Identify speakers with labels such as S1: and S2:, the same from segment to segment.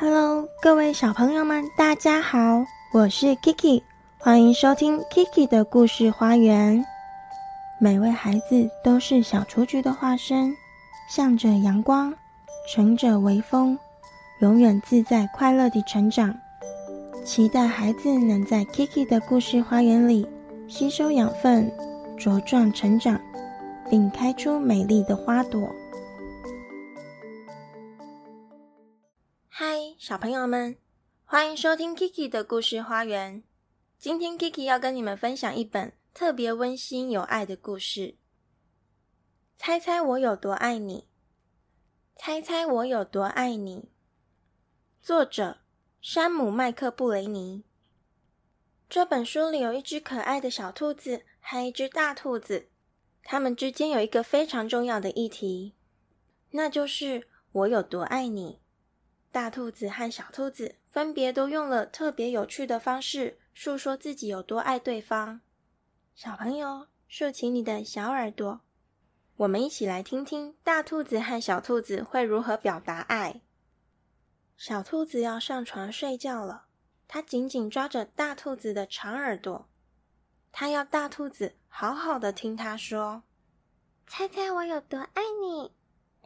S1: Hello，各位小朋友们，大家好，我是 Kiki，欢迎收听 Kiki 的故事花园。每位孩子都是小雏菊的化身，向着阳光，乘着微风，永远自在快乐地成长。期待孩子能在 Kiki 的故事花园里吸收养分，茁壮成长，并开出美丽的花朵。小朋友们，欢迎收听 Kiki 的故事花园。今天 Kiki 要跟你们分享一本特别温馨有爱的故事。猜猜我有多爱你？猜猜我有多爱你？作者山姆·麦克布雷尼。这本书里有一只可爱的小兔子和一只大兔子，它们之间有一个非常重要的议题，那就是我有多爱你。大兔子和小兔子分别都用了特别有趣的方式诉说自己有多爱对方。小朋友，竖起你的小耳朵，我们一起来听听大兔子和小兔子会如何表达爱。小兔子要上床睡觉了，它紧紧抓着大兔子的长耳朵，它要大兔子好好的听它说：“猜猜我有多爱你？”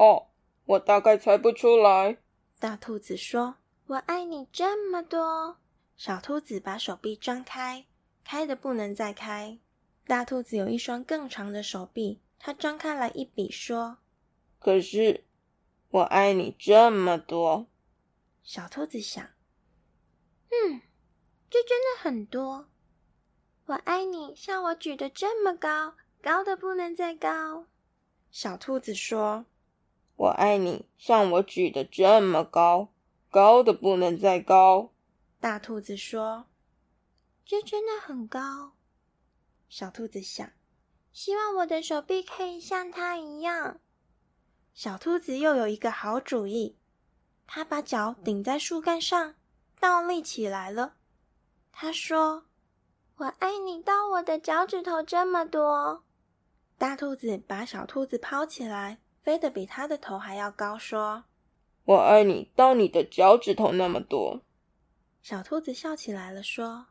S2: 哦，我大概猜不出来。
S1: 大兔子说：“我爱你这么多。”小兔子把手臂张开，开的不能再开。大兔子有一双更长的手臂，它张开来一比，说：“
S2: 可是我爱你这么多。”
S1: 小兔子想：“嗯，这真的很多。我爱你，像我举得这么高，高的不能再高。”小兔子说。
S2: 我爱你，像我举的这么高，高的不能再高。
S1: 大兔子说：“这真的很高。”小兔子想：“希望我的手臂可以像它一样。”小兔子又有一个好主意，它把脚顶在树干上，倒立起来了。它说：“我爱你到我的脚趾头这么多。”大兔子把小兔子抛起来。飞得比他的头还要高，说：“
S2: 我爱你到你的脚趾头那么多。”
S1: 小兔子笑起来了，说：“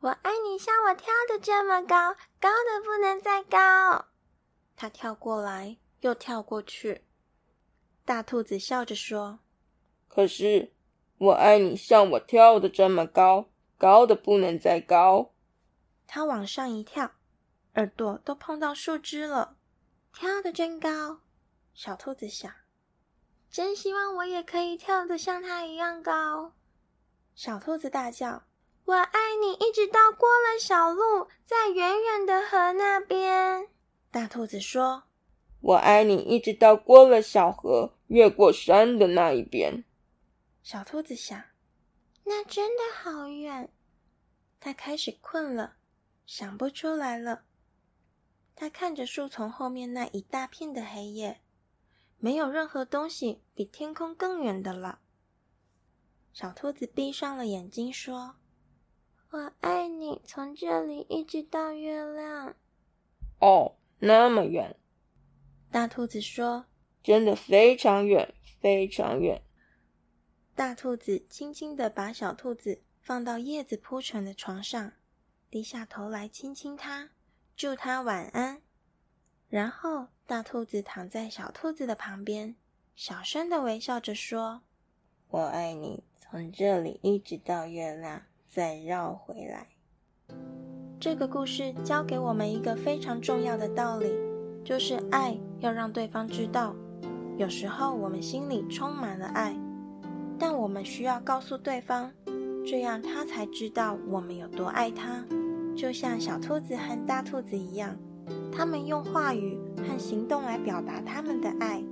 S1: 我爱你像我跳的这么高，高的不能再高。”它跳过来又跳过去。大兔子笑着说：“
S2: 可是我爱你像我跳的这么高，高的不能再高。”
S1: 它往上一跳，耳朵都碰到树枝了，跳的真高。小兔子想：“真希望我也可以跳得像它一样高。”小兔子大叫：“我爱你！”一直到过了小路，在远远的河那边。大兔子说：“
S2: 我爱你！”一直到过了小河，越过山的那一边。
S1: 小兔子想：“那真的好远。”它开始困了，想不出来了。它看着树丛后面那一大片的黑夜。没有任何东西比天空更远的了。小兔子闭上了眼睛，说：“我爱你，从这里一直到月亮。”
S2: 哦，那么远。
S1: 大兔子说：“
S2: 真的非常远，非常远。”
S1: 大兔子轻轻的把小兔子放到叶子铺成的床上，低下头来亲亲它，祝它晚安。然后，大兔子躺在小兔子的旁边，小声的微笑着说：“
S2: 我爱你，从这里一直到月亮，再绕回来。”
S1: 这个故事教给我们一个非常重要的道理，就是爱要让对方知道。有时候我们心里充满了爱，但我们需要告诉对方，这样他才知道我们有多爱他。就像小兔子和大兔子一样。他们用话语和行动来表达他们的爱，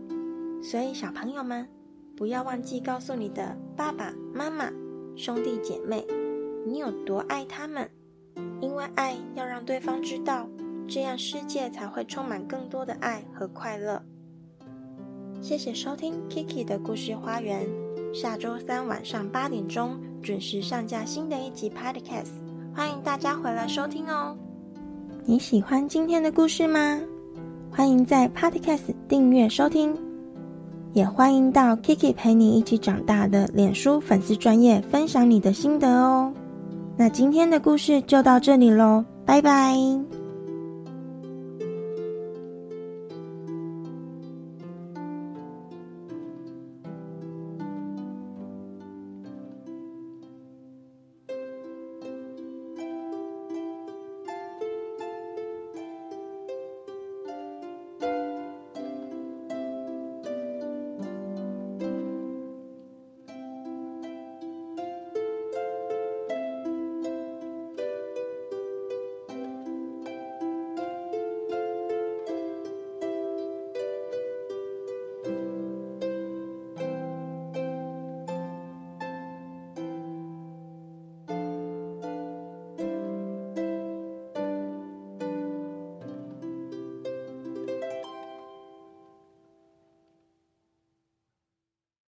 S1: 所以小朋友们不要忘记告诉你的爸爸妈妈、兄弟姐妹，你有多爱他们。因为爱要让对方知道，这样世界才会充满更多的爱和快乐。谢谢收听 Kiki 的故事花园，下周三晚上八点钟准时上架新的一集 Podcast，欢迎大家回来收听哦。你喜欢今天的故事吗？欢迎在 Podcast 订阅收听。也欢迎到 Kiki 陪你一起长大的脸书粉丝专业分享你的心得哦。那今天的故事就到这里喽，拜拜。